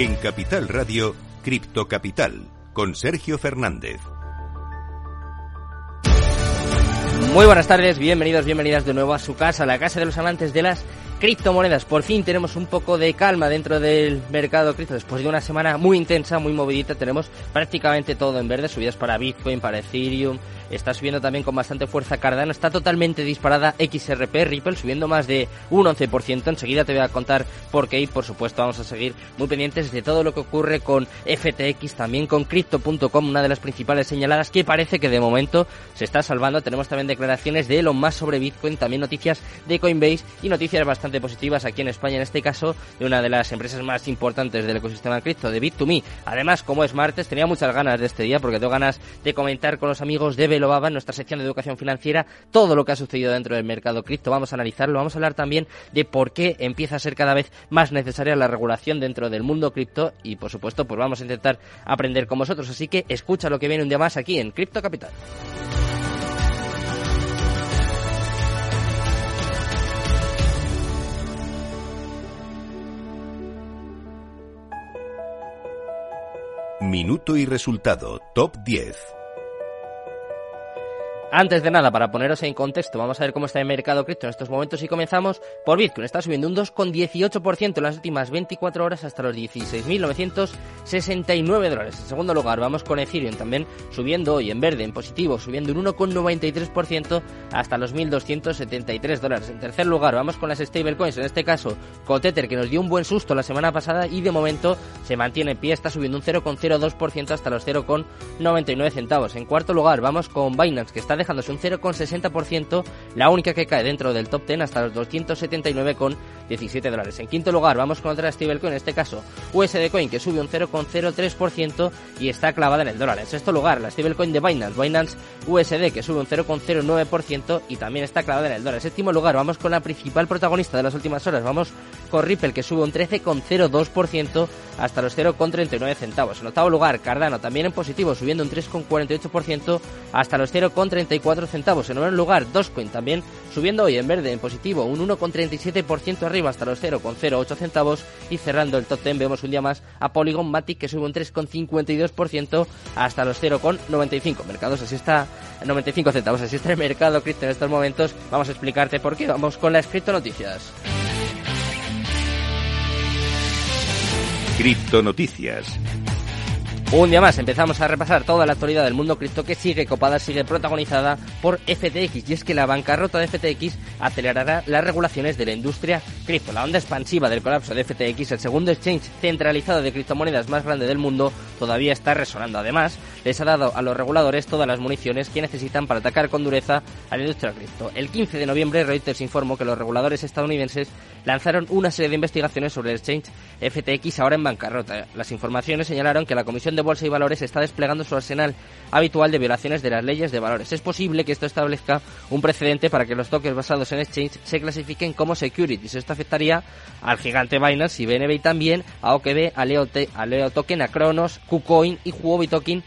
En Capital Radio, Cripto Capital, con Sergio Fernández. Muy buenas tardes, bienvenidos, bienvenidas de nuevo a su casa, la casa de los amantes de las criptomonedas. Por fin tenemos un poco de calma dentro del mercado cripto. Después de una semana muy intensa, muy movidita, tenemos prácticamente todo en verde, subidas para Bitcoin, para Ethereum, está subiendo también con bastante fuerza Cardano, está totalmente disparada XRP, Ripple subiendo más de un 11%. Enseguida te voy a contar por qué y por supuesto vamos a seguir muy pendientes de todo lo que ocurre con FTX, también con Crypto.com, una de las principales señaladas que parece que de momento se está salvando. Tenemos también declaraciones de Elon Musk sobre Bitcoin, también noticias de Coinbase y noticias bastante positivas aquí en España, en este caso de una de las empresas más importantes del ecosistema cripto, de Bit2Me. Además, como es martes, tenía muchas ganas de este día porque tengo ganas de comentar con los amigos de Baba en nuestra sección de educación financiera, todo lo que ha sucedido dentro del mercado cripto. Vamos a analizarlo, vamos a hablar también de por qué empieza a ser cada vez más necesaria la regulación dentro del mundo cripto y, por supuesto, pues vamos a intentar aprender con vosotros. Así que escucha lo que viene un día más aquí en Cripto Capital. Minuto y resultado, top 10. Antes de nada, para poneros en contexto, vamos a ver cómo está el mercado cripto en estos momentos y comenzamos por Bitcoin. Está subiendo un 2,18% en las últimas 24 horas hasta los 16.969 dólares. En segundo lugar, vamos con Ethereum también subiendo hoy en verde, en positivo, subiendo un 1,93% hasta los 1.273 dólares. En tercer lugar, vamos con las stablecoins, en este caso con Tether, que nos dio un buen susto la semana pasada y de momento se mantiene en pie, está subiendo un 0,02% hasta los 0,99 centavos. En cuarto lugar, vamos con Binance, que está dejándose un 0,60%, la única que cae dentro del top 10 hasta los 279,17 dólares. En quinto lugar, vamos con otra stablecoin, en este caso USD Coin, que sube un 0,03% y está clavada en el dólar. En sexto lugar, la stablecoin de Binance, Binance USD, que sube un 0,09% y también está clavada en el dólar. En séptimo lugar, vamos con la principal protagonista de las últimas horas, vamos con Ripple, que sube un 13,02% hasta los 0,39 centavos. En octavo lugar, Cardano, también en positivo, subiendo un 3,48% hasta los 0,39 centavos. En noveno lugar, Dogecoin también subiendo hoy en verde, en positivo, un 1,37% arriba hasta los 0,08 centavos. Y cerrando el top 10 vemos un día más a Polygon Matic que sube un 3,52% hasta los 0,95 mercados. Así está, 95 centavos. Así está el mercado cripto en estos momentos. Vamos a explicarte por qué. Vamos con las cripto noticias. Cripto noticias. Un día más empezamos a repasar toda la actualidad del mundo cripto que sigue copada, sigue protagonizada por FTX y es que la bancarrota de FTX acelerará las regulaciones de la industria cripto. La onda expansiva del colapso de FTX, el segundo exchange centralizado de criptomonedas más grande del mundo, todavía está resonando. Además, les ha dado a los reguladores todas las municiones que necesitan para atacar con dureza a la industria cripto. El 15 de noviembre, Reuters informó que los reguladores estadounidenses lanzaron una serie de investigaciones sobre el exchange FTX ahora en bancarrota. Las informaciones señalaron que la Comisión de Bolsa y Valores está desplegando su arsenal habitual de violaciones de las leyes de valores. Es posible que esto establezca un precedente para que los tokens basados en exchange se clasifiquen como securities. Esto afectaría al gigante Binance y BNB también, a OKB, a Leo, a Leo Token, a Cronos, KuCoin y Huobi Token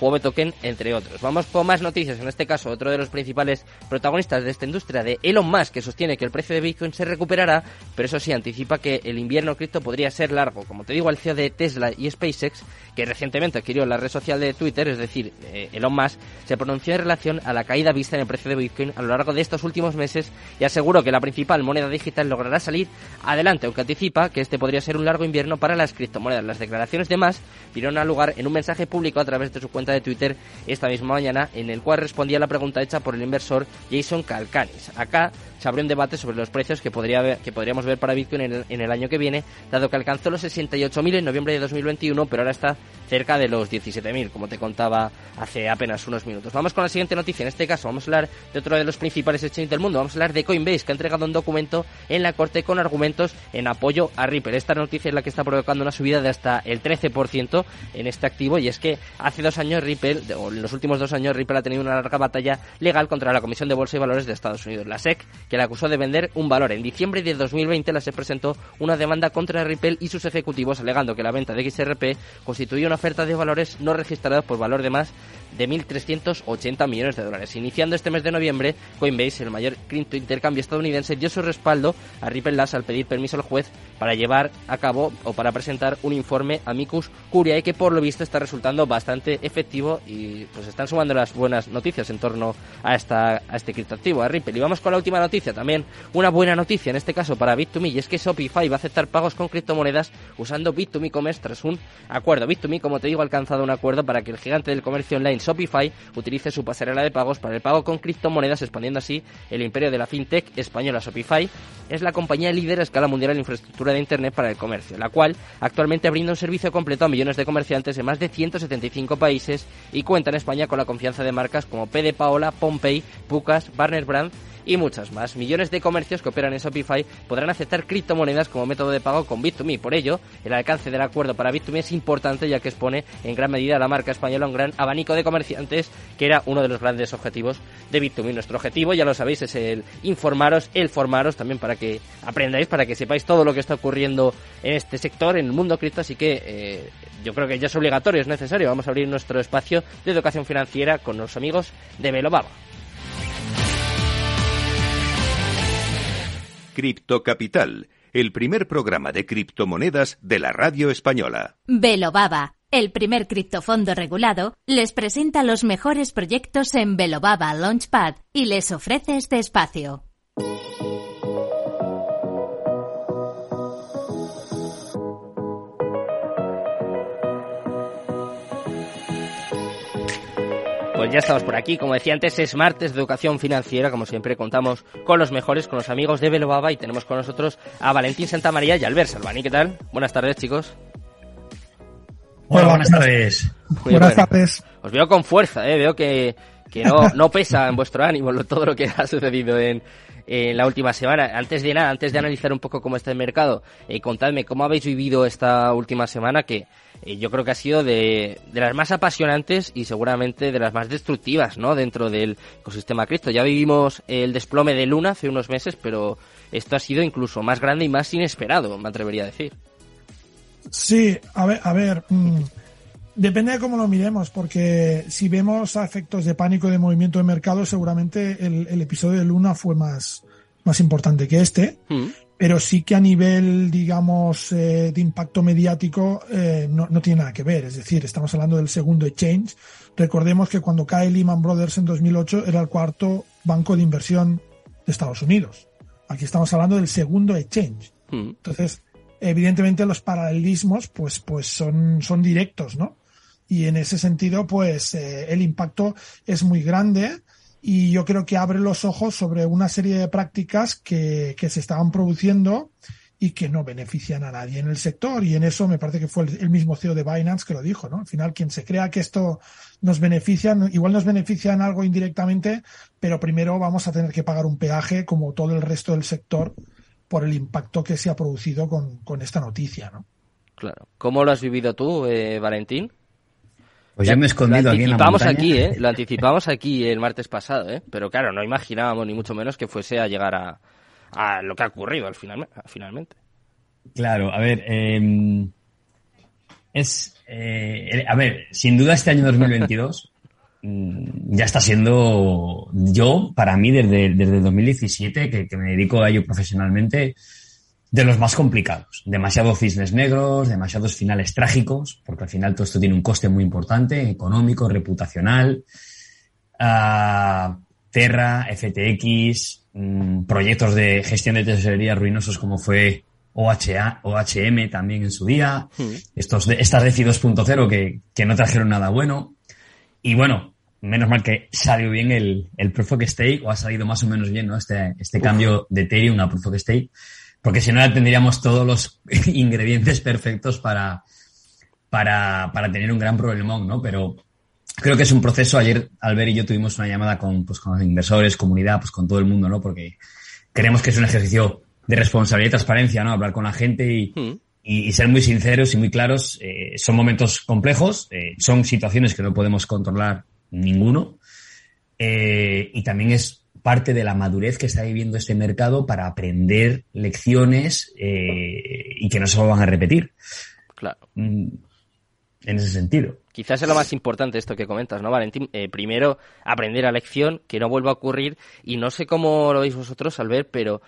Huobi Token, entre otros. Vamos con más noticias, en este caso otro de los principales protagonistas de esta industria de Elon Musk, que sostiene que el precio de Bitcoin se recuperará, pero eso sí, anticipa que el invierno cripto podría ser largo. Como te digo, el CEO de Tesla y SpaceX, que recientemente adquirió la red social de Twitter, es decir, eh, Elon Musk, se pronunció en relación a la caída vista en el precio de Bitcoin a lo largo de estos últimos meses y aseguró que la principal moneda digital logrará salir adelante, aunque anticipa que este podría ser un largo invierno para las criptomonedas. Las declaraciones de Musk dieron lugar en un mensaje público a través de su cuenta de Twitter esta misma mañana, en el cual respondía a la pregunta hecha por el inversor Jason Calcanis. Acá se abrió un debate sobre los precios que, podría que podríamos ver para Bitcoin en el, en el año que viene, dado que alcanzó los 68.000 en noviembre de 2021, pero ahora está cerca de los 17.000, como te contaba hace apenas unos minutos. Vamos con la siguiente noticia. En este caso, vamos a hablar de otro de los principales exchanges del mundo. Vamos a hablar de Coinbase, que ha entregado un documento en la corte con argumentos en apoyo a Ripple. Esta noticia es la que está provocando una subida de hasta el 13% en este activo, y es que hace dos años Ripple, o en los últimos dos años, Ripple ha tenido una larga batalla legal contra la Comisión de Bolsa y Valores de Estados Unidos, la SEC, que la acusó de vender un valor. En diciembre de 2020, la SEC presentó una demanda contra Ripple y sus ejecutivos, alegando que la venta de XRP constituye una una oferta de valores no registrados por valor de más de 1.380 millones de dólares. Iniciando este mes de noviembre, Coinbase, el mayor cripto intercambio estadounidense, dio su respaldo a Ripple Labs al pedir permiso al juez para llevar a cabo o para presentar un informe amicus curiae que por lo visto está resultando bastante efectivo y pues están sumando las buenas noticias en torno a esta a este criptoactivo, a Ripple. Y vamos con la última noticia, también una buena noticia en este caso para Bit2Me y es que Shopify va a aceptar pagos con criptomonedas usando Bit2Me Commerce tras un acuerdo. Bit2Me, como te digo, ha alcanzado un acuerdo para que el gigante del comercio online Shopify utilice su pasarela de pagos para el pago con criptomonedas, expandiendo así el imperio de la fintech española Shopify. Es la compañía líder a escala mundial en infraestructura de Internet para el comercio, la cual actualmente brinda un servicio completo a millones de comerciantes en más de 175 países y cuenta en España con la confianza de marcas como PD Paola, Pompey, Pucas, Barner Brand y muchas más. Millones de comercios que operan en Shopify podrán aceptar criptomonedas como método de pago con Bit2Me. Por ello, el alcance del acuerdo para Bit2Me es importante ya que expone en gran medida a la marca española un gran abanico de comerciantes que era uno de los grandes objetivos de Bit2Me. Nuestro objetivo, ya lo sabéis, es el informaros, el formaros también para que aprendáis, para que sepáis todo lo que está ocurriendo en este sector, en el mundo cripto. Así que eh, yo creo que ya es obligatorio, es necesario. Vamos a abrir nuestro espacio de educación financiera con los amigos de Belobaba. Cripto Capital, el primer programa de criptomonedas de la radio española. Belobaba, el primer criptofondo regulado, les presenta los mejores proyectos en Belobaba Launchpad y les ofrece este espacio. Pues ya estamos por aquí, como decía antes, es martes de educación financiera, como siempre contamos con los mejores, con los amigos de Belobaba y tenemos con nosotros a Valentín Santamaría y Albert Salvani. ¿Qué tal? Buenas tardes, chicos. Hola, buenas tardes. Muy buenas tardes. Os veo con fuerza, ¿eh? veo que, que no, no pesa en vuestro ánimo todo lo que ha sucedido en, en la última semana. Antes de nada, antes de analizar un poco cómo está el mercado, eh, contadme cómo habéis vivido esta última semana que eh, yo creo que ha sido de, de, las más apasionantes y seguramente de las más destructivas, ¿no? Dentro del ecosistema cripto. Ya vivimos el desplome de Luna hace unos meses, pero esto ha sido incluso más grande y más inesperado, me atrevería a decir. Sí, a ver, a ver, mmm, depende de cómo lo miremos, porque si vemos a efectos de pánico de movimiento de mercado, seguramente el, el episodio de Luna fue más, más importante que este. Mm pero sí que a nivel, digamos, eh, de impacto mediático eh, no, no, tiene nada que ver. Es decir, estamos hablando del segundo exchange. Recordemos que cuando cae Lehman Brothers en 2008 era el cuarto banco de inversión de Estados Unidos. Aquí estamos hablando del segundo exchange. Mm. Entonces, evidentemente los paralelismos, pues, pues son, son directos, ¿no? Y en ese sentido, pues, eh, el impacto es muy grande y yo creo que abre los ojos sobre una serie de prácticas que, que se estaban produciendo y que no benefician a nadie en el sector. Y en eso me parece que fue el, mismo CEO de Binance que lo dijo, ¿no? Al final, quien se crea que esto nos beneficia, igual nos beneficia en algo indirectamente, pero primero vamos a tener que pagar un peaje como todo el resto del sector por el impacto que se ha producido con, con esta noticia, ¿no? Claro. ¿Cómo lo has vivido tú, eh, Valentín? Pues yo me he escondido aquí en la montaña. aquí, ¿eh? Lo anticipamos aquí el martes pasado, ¿eh? Pero claro, no imaginábamos ni mucho menos que fuese a llegar a, a lo que ha ocurrido al final, finalmente. Claro, a ver, eh, es, eh, a ver, sin duda este año 2022 mm, ya está siendo yo, para mí, desde, desde el 2017, que, que me dedico a ello profesionalmente, de los más complicados. Demasiados cisnes negros, demasiados finales trágicos, porque al final todo esto tiene un coste muy importante, económico, reputacional. Uh, Terra, FTX, mmm, proyectos de gestión de tesorería ruinosos como fue OHA, OHM también en su día, mm. estos de, estas DeFi 2.0 que, que no trajeron nada bueno. Y bueno, menos mal que salió bien el, el Proof of Stake, o ha salido más o menos bien, ¿no? Este, este cambio de Ethereum a Proof of Stake porque si no ya tendríamos todos los ingredientes perfectos para, para, para tener un gran problemón, ¿no? Pero creo que es un proceso. Ayer Albert y yo tuvimos una llamada con, pues, con los inversores, comunidad, pues con todo el mundo, ¿no? Porque creemos que es un ejercicio de responsabilidad y transparencia, ¿no? Hablar con la gente y, mm. y, y ser muy sinceros y muy claros. Eh, son momentos complejos, eh, son situaciones que no podemos controlar ninguno. Eh, y también es parte de la madurez que está viviendo este mercado para aprender lecciones eh, y que no se van a repetir. Claro. Mm, en ese sentido. Quizás es lo más importante esto que comentas, ¿no, Valentín? Eh, primero, aprender a lección, que no vuelva a ocurrir, y no sé cómo lo veis vosotros al ver, pero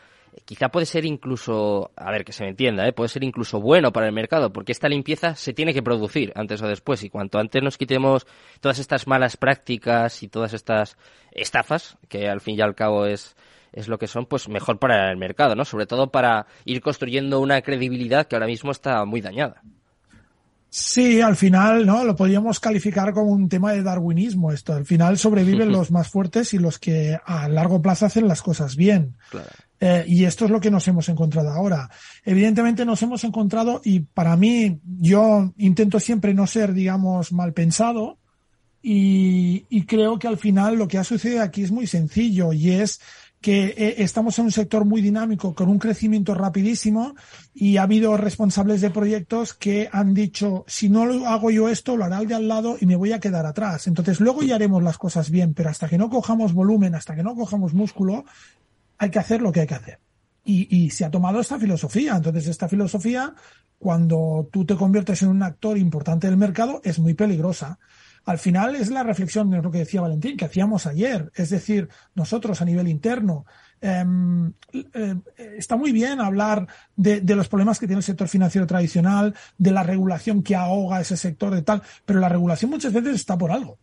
quizá puede ser incluso, a ver, que se me entienda, ¿eh? puede ser incluso bueno para el mercado, porque esta limpieza se tiene que producir antes o después, y cuanto antes nos quitemos todas estas malas prácticas y todas estas estafas, que al fin y al cabo es, es lo que son, pues mejor para el mercado, ¿no? Sobre todo para ir construyendo una credibilidad que ahora mismo está muy dañada. Sí, al final, ¿no? Lo podríamos calificar como un tema de darwinismo esto. Al final sobreviven los más fuertes y los que a largo plazo hacen las cosas bien. Claro. Eh, y esto es lo que nos hemos encontrado ahora. Evidentemente nos hemos encontrado, y para mí, yo intento siempre no ser, digamos, mal pensado, y, y creo que al final lo que ha sucedido aquí es muy sencillo, y es que eh, estamos en un sector muy dinámico, con un crecimiento rapidísimo, y ha habido responsables de proyectos que han dicho, si no lo hago yo esto, lo hará el de al lado y me voy a quedar atrás. Entonces luego ya haremos las cosas bien, pero hasta que no cojamos volumen, hasta que no cojamos músculo, hay que hacer lo que hay que hacer. Y, y se ha tomado esta filosofía. Entonces, esta filosofía, cuando tú te conviertes en un actor importante del mercado, es muy peligrosa. Al final es la reflexión de lo que decía Valentín, que hacíamos ayer. Es decir, nosotros a nivel interno, em, eh, está muy bien hablar de, de, los problemas que tiene el sector financiero tradicional, de la regulación que ahoga ese sector de tal, pero la regulación muchas veces está por algo.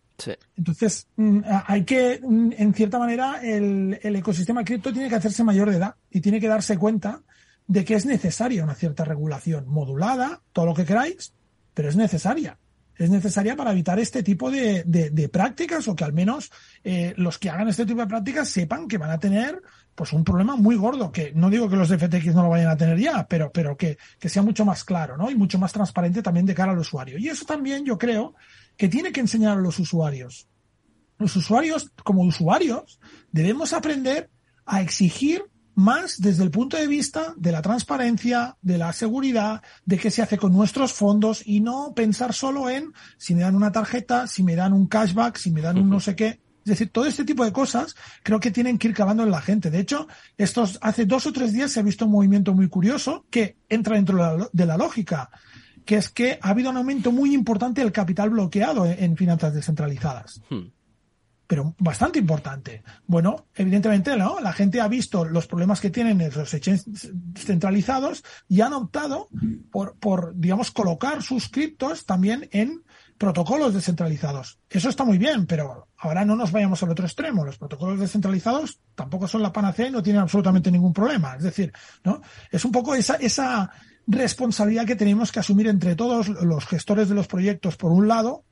Entonces, mm, hay que, mm, en cierta manera, el, el ecosistema cripto tiene que hacerse mayor de edad y tiene que darse cuenta de que es necesaria una cierta regulación modulada, todo lo que queráis, pero es necesaria. Es necesaria para evitar este tipo de, de, de prácticas o que al menos eh, los que hagan este tipo de prácticas sepan que van a tener pues un problema muy gordo, que no digo que los de FTX no lo vayan a tener ya, pero, pero que, que sea mucho más claro, ¿no? Y mucho más transparente también de cara al usuario. Y eso también yo creo que tiene que enseñar a los usuarios. Los usuarios, como usuarios, debemos aprender a exigir más desde el punto de vista de la transparencia, de la seguridad, de qué se hace con nuestros fondos y no pensar solo en si me dan una tarjeta, si me dan un cashback, si me dan un no sé qué. Es decir, todo este tipo de cosas creo que tienen que ir cavando en la gente. De hecho, estos, hace dos o tres días se ha visto un movimiento muy curioso que entra dentro de la, lógica que es que ha habido un aumento muy importante del capital bloqueado en, finanzas descentralizadas. Hmm. Pero bastante importante. Bueno, evidentemente, ¿no? La gente ha visto los problemas que tienen los exchanges centralizados y han optado por, por, digamos, colocar sus criptos también en protocolos descentralizados. Eso está muy bien, pero ahora no nos vayamos al otro extremo. Los protocolos descentralizados tampoco son la panacea y no tienen absolutamente ningún problema. Es decir, ¿no? Es un poco esa, esa, responsabilidad que tenemos que asumir entre todos los gestores de los proyectos, por un lado,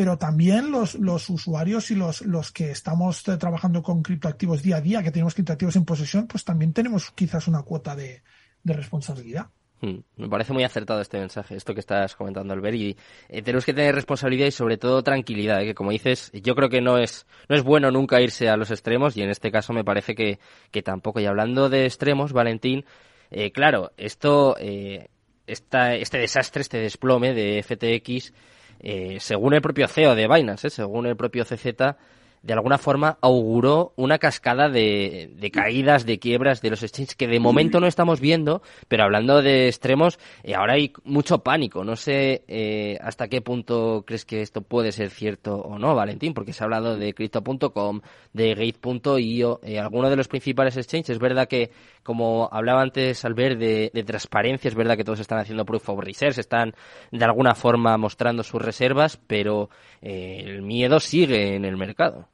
pero también los, los usuarios y los, los que estamos eh, trabajando con criptoactivos día a día, que tenemos criptoactivos en posesión, pues también tenemos quizás una cuota de, de responsabilidad. Hmm, me parece muy acertado este mensaje, esto que estás comentando, Albert, y eh, tenemos que tener responsabilidad y sobre todo tranquilidad, eh, que como dices, yo creo que no es, no es bueno nunca irse a los extremos y en este caso me parece que, que tampoco. Y hablando de extremos, Valentín, eh, claro, esto, eh, este desastre, este desplome de FTX, eh, según el propio CEO de Binance, eh, según el propio CZ, de alguna forma auguró una cascada de, de, caídas, de quiebras de los exchanges que de momento no estamos viendo, pero hablando de extremos, eh, ahora hay mucho pánico. No sé eh, hasta qué punto crees que esto puede ser cierto o no, Valentín, porque se ha hablado de Crypto.com, de Gate.io, eh, algunos de los principales exchanges. Es verdad que, como hablaba antes Albert de, de transparencia, es verdad que todos están haciendo proof of reserves, están de alguna forma mostrando sus reservas, pero eh, el miedo sigue en el mercado.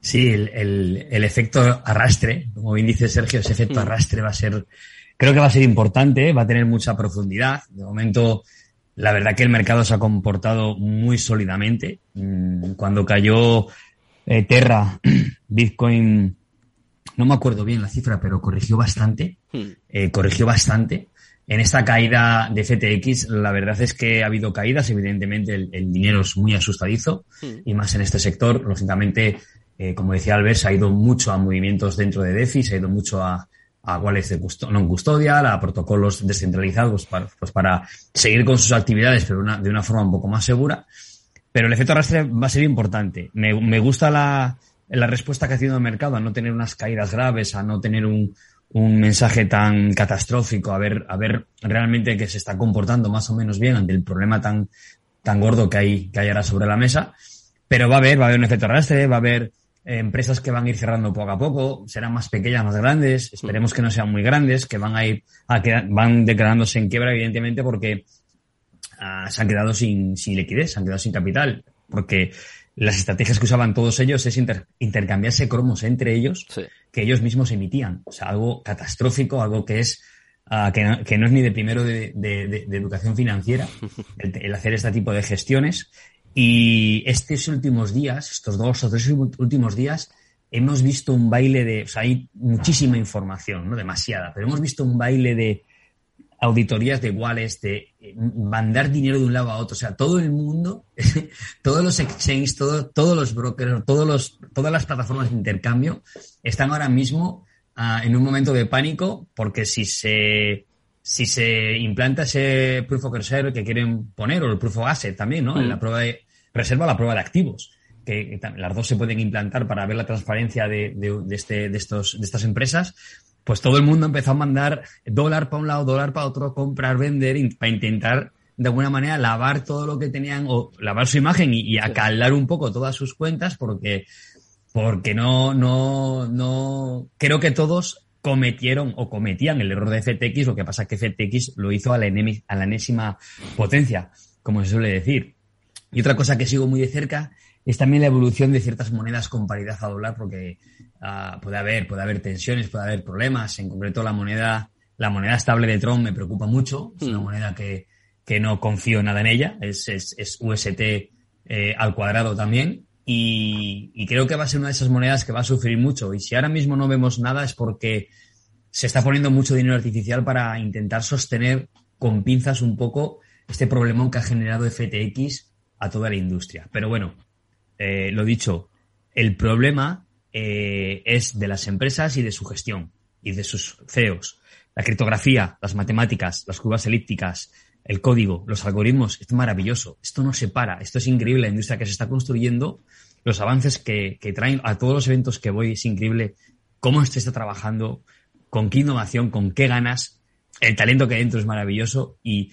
Sí, el, el, efecto arrastre, como bien dice Sergio, ese efecto mm. arrastre va a ser, creo que va a ser importante, va a tener mucha profundidad. De momento, la verdad que el mercado se ha comportado muy sólidamente. Mm, cuando cayó eh, Terra, Bitcoin, no me acuerdo bien la cifra, pero corrigió bastante, mm. eh, corrigió bastante. En esta caída de FTX, la verdad es que ha habido caídas, evidentemente el, el dinero es muy asustadizo y más en este sector, lógicamente eh, como decía Albert, se ha ido mucho a movimientos dentro de DeFi, se ha ido mucho a, a wallets de non custodial, a protocolos descentralizados para, pues para seguir con sus actividades, pero una, de una forma un poco más segura. Pero el efecto arrastre va a ser importante. Me, me gusta la, la respuesta que ha tenido el mercado a no tener unas caídas graves, a no tener un, un mensaje tan catastrófico, a ver, a ver realmente que se está comportando más o menos bien ante el problema tan, tan gordo que hay, que hay ahora sobre la mesa. Pero va a haber, va a haber un efecto arrastre, va a haber eh, empresas que van a ir cerrando poco a poco, serán más pequeñas, más grandes, esperemos que no sean muy grandes, que van a ir, a van declarándose en quiebra, evidentemente, porque ah, se han quedado sin, sin liquidez, se han quedado sin capital, porque las estrategias que usaban todos ellos es intercambiarse cromos entre ellos que ellos mismos emitían. O sea, algo catastrófico, algo que es ah, que, no, es ni de primero de, educación financiera, el, hacer este tipo de gestiones. Y estos últimos días, estos dos o tres últimos días, hemos visto un baile de, o sea, hay muchísima información, no demasiada, pero hemos visto un baile de, auditorías de iguales, de eh, mandar dinero de un lado a otro. O sea, todo el mundo, todos los exchanges, todos los brokers, todos los, todas las plataformas de intercambio están ahora mismo ah, en un momento de pánico porque si se, si se implanta ese proof of reserve que quieren poner o el proof of asset también, ¿no? En mm. la prueba de reserva, la prueba de activos. Que, las dos se pueden implantar para ver la transparencia de, de, este, de, estos, de estas empresas, pues todo el mundo empezó a mandar dólar para un lado, dólar para otro, comprar, vender, para intentar de alguna manera lavar todo lo que tenían o lavar su imagen y, acalar un poco todas sus cuentas porque, porque no, no, no, creo que todos cometieron o cometían el error de FTX, lo que pasa es que FTX lo hizo a la, a la enésima potencia, como se suele decir. Y otra cosa que sigo muy de cerca es también la evolución de ciertas monedas con paridad a dólar, porque Ah, puede haber, puede haber tensiones, puede haber problemas. En concreto, la moneda, la moneda estable de Tron me preocupa mucho. Es una hmm. moneda que, que no confío nada en ella. Es, es, es UST eh, al cuadrado también. Y, y, creo que va a ser una de esas monedas que va a sufrir mucho. Y si ahora mismo no vemos nada es porque se está poniendo mucho dinero artificial para intentar sostener con pinzas un poco este problemón que ha generado FTX a toda la industria. Pero bueno, eh, lo dicho, el problema eh, es de las empresas y de su gestión y de sus CEOs. La criptografía, las matemáticas, las curvas elípticas, el código, los algoritmos, es maravilloso. Esto no se para, esto es increíble. La industria que se está construyendo, los avances que, traen a todos los eventos que voy, es increíble. Cómo se está trabajando, con qué innovación, con qué ganas. El talento que hay dentro es maravilloso y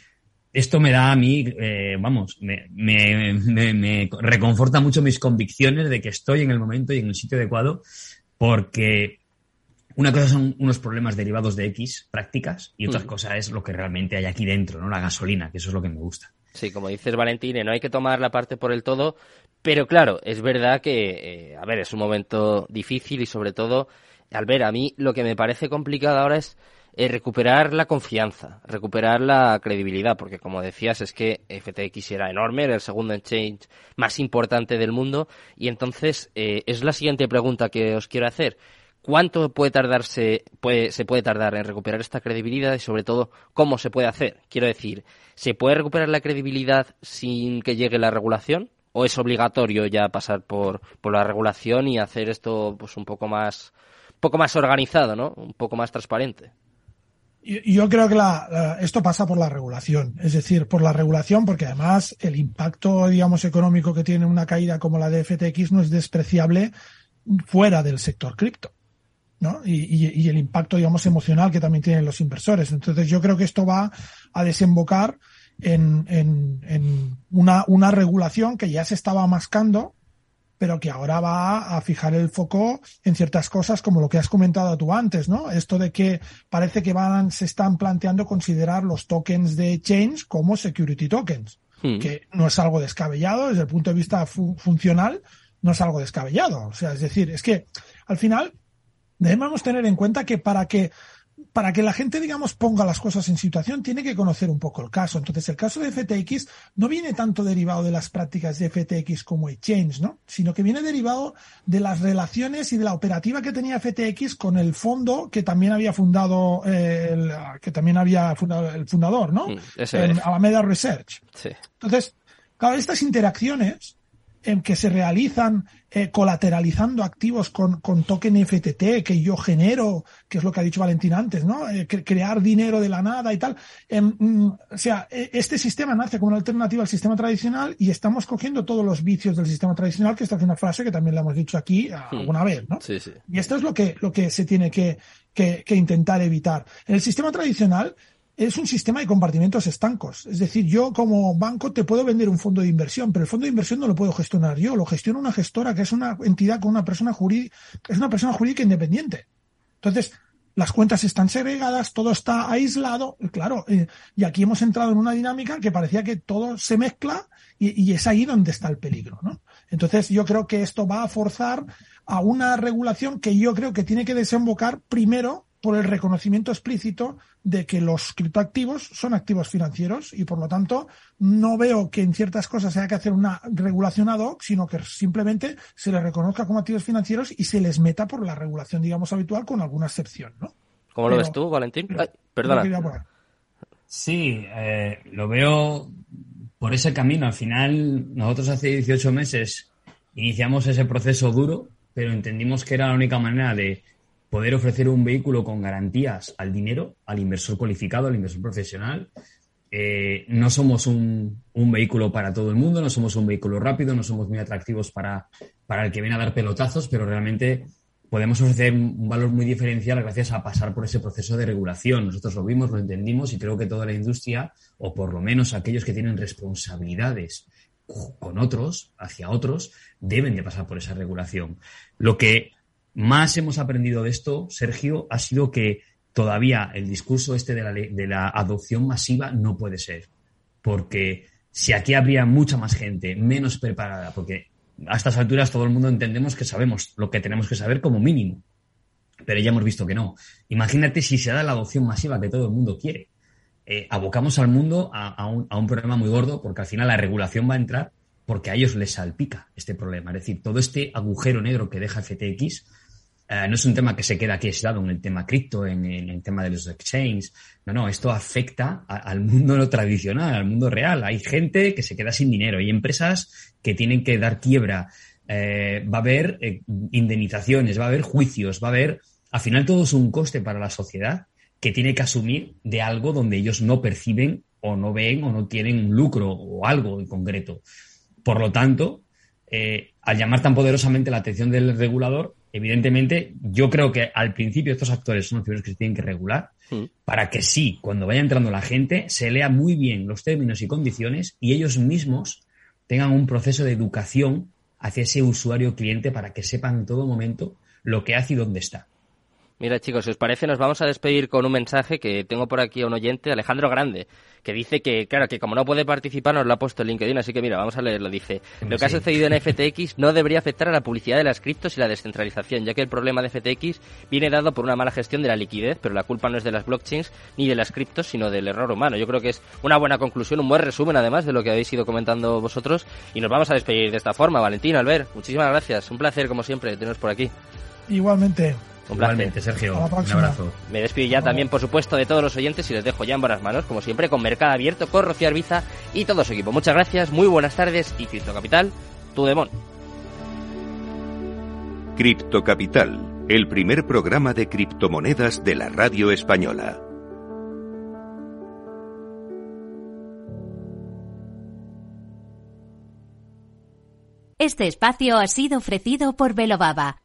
esto me da a mí, eh, vamos, me, me, me, reconforta mucho mis convicciones de que estoy en el momento y en el sitio adecuado, porque una cosa son unos problemas derivados de X prácticas y otra mm. cosa es lo que realmente hay aquí dentro, ¿no? La gasolina, que eso es lo que me gusta. Sí, como dices Valentín, no hay que tomar la parte por el todo, pero claro, es verdad que, eh, a ver, es un momento difícil y sobre todo, al ver, a mí lo que me parece complicado ahora es eh, recuperar la confianza, recuperar la credibilidad, porque como decías es que FTX era enorme, era el segundo exchange más importante del mundo, y entonces eh, es la siguiente pregunta que os quiero hacer. ¿Cuánto puede tardarse, puede, se puede tardar en recuperar esta credibilidad y sobre todo cómo se puede hacer? Quiero decir, ¿se puede recuperar la credibilidad sin que llegue la regulación? ¿O es obligatorio ya pasar por, por la regulación y hacer esto pues un poco más, un poco más organizado, ¿no? Un poco más transparente. Yo creo que la, esto pasa por la regulación, es decir, por la regulación, porque además el impacto, digamos, económico que tiene una caída como la de FTX no es despreciable fuera del sector cripto, ¿no? Y, y, el impacto, digamos, emocional que también tienen los inversores. Entonces, yo creo que esto va a desembocar en, en, en una, una regulación que ya se estaba mascando pero que ahora va a fijar el foco en ciertas cosas como lo que has comentado tú antes, ¿no? Esto de que parece que van, se están planteando considerar los tokens de Change como security tokens, hmm. que no es algo descabellado desde el punto de vista funcional, no es algo descabellado. O sea, es decir, es que al final debemos tener en cuenta que para que para que la gente, digamos, ponga las cosas en situación, tiene que conocer un poco el caso. Entonces, el caso de FTX no viene tanto derivado de las prácticas de FTX como Exchange, ¿no? Sino que viene derivado de las relaciones y de la operativa que tenía FTX con el fondo que también había fundado, eh, el, que también había fundado el fundador, ¿no? Mm, en Alameda Research. Sí. Entonces, claro, estas interacciones en que se realizan eh, colateralizando activos con, con, token FTT que yo genero, que es lo que ha dicho Valentín antes, ¿no? Eh, crear dinero de la nada y tal. Em, mm, o sea, e, este sistema nace como una alternativa al sistema tradicional y estamos cogiendo todos los vicios del sistema tradicional, que esta es una frase que también la hemos dicho aquí hmm. alguna vez, ¿no? Sí, sí. Y esto es lo que, lo que se tiene que, que, que intentar evitar. En el sistema tradicional, es un sistema de compartimentos estancos. Es decir, yo como banco te puedo vender un fondo de inversión, pero el fondo de inversión no lo puedo gestionar yo, lo gestiona una gestora que es una entidad con una persona jurídica, independiente. Entonces, las cuentas están segregadas, todo está aislado, claro, eh, y aquí hemos entrado en una dinámica que parecía que todo se mezcla y, y, es ahí donde está el peligro, ¿no? Entonces yo creo que esto va a forzar a una regulación que yo creo que tiene que desembocar primero por el reconocimiento explícito de que los criptoactivos son activos financieros y por lo tanto no veo que en ciertas cosas haya que hacer una regulación ad hoc, sino que simplemente se les reconozca como activos financieros y se les meta por la regulación, digamos, habitual con alguna excepción, ¿no? ¿Cómo lo ves tú, Valentín? Ay, perdona. Sí, eh, lo veo por ese camino. Al final, nosotros hace 18 meses iniciamos ese proceso duro, pero entendimos que era la única manera de poder ofrecer un vehículo con garantías al dinero, al inversor cualificado, al inversor profesional. Eh, no somos un, un, vehículo para todo el mundo, no somos un vehículo rápido, no somos muy atractivos para, para el que viene a dar pelotazos, pero realmente podemos ofrecer un valor muy diferencial gracias a pasar por ese proceso de regulación. Nosotros lo vimos, lo entendimos y creo que toda la industria, o por lo menos aquellos que tienen responsabilidades con otros, hacia otros, deben de pasar por esa regulación. Lo que más hemos aprendido de esto, Sergio, ha sido que todavía el discurso este de la, de la adopción masiva no puede ser. Porque si aquí habría mucha más gente menos preparada, porque a estas alturas todo el mundo entendemos que sabemos lo que tenemos que saber como mínimo, pero ya hemos visto que no. Imagínate si se da la adopción masiva que todo el mundo quiere. Eh, abocamos al mundo a, un, a un problema muy gordo porque al final la regulación va a entrar porque a ellos les salpica este problema. Es decir, todo este agujero negro que deja FTX Uh, no es un tema que se queda aquí aislado en el tema cripto, en, en, el tema de los exchanges. No, no, esto afecta al mundo no tradicional, al mundo real. Hay gente que se queda sin dinero, hay empresas que tienen que dar quiebra, eh, va a haber eh, indemnizaciones, va a haber juicios, va a haber, al final todo es un coste para la sociedad que tiene que asumir de algo donde ellos no perciben o no ven o no tienen un lucro o algo en concreto. Por lo tanto, eh, al llamar tan poderosamente la atención del regulador, evidentemente, yo creo que al principio estos actores son los primeros que se tienen que regular mm. para que sí, cuando vaya entrando la gente, se lea muy bien los términos y condiciones y ellos mismos tengan un proceso de educación hacia ese usuario cliente para que sepan en todo momento lo que hace y dónde está. Mira, chicos, si os parece, nos vamos a despedir con un mensaje que tengo por aquí a un oyente, Alejandro Grande, que dice que, claro, que como no puede participar, nos lo ha puesto en LinkedIn, así que mira, vamos a leerlo. Dice, lo que ha sucedido en FTX no debería afectar a la publicidad de las criptos y la descentralización, ya que el problema de FTX viene dado por una mala gestión de la liquidez, pero la culpa no es de las blockchains ni de las criptos, sino del error humano. Yo creo que es una buena conclusión, un buen resumen, además, de lo que habéis ido comentando vosotros, y nos vamos a despedir de esta forma. Valentín, Albert, muchísimas gracias. Un placer, como siempre, teneros por aquí. Igualmente. Un Igualmente, Sergio. Un abrazo. Me despido ya también, por supuesto, de todos los oyentes y les dejo ya en buenas manos, como siempre, con Mercado Abierto, con Rocío Arbiza y todo su equipo. Muchas gracias, muy buenas tardes y Cripto Capital, tu demon. Cripto Capital, el primer programa de criptomonedas de la radio española. Este espacio ha sido ofrecido por Velobaba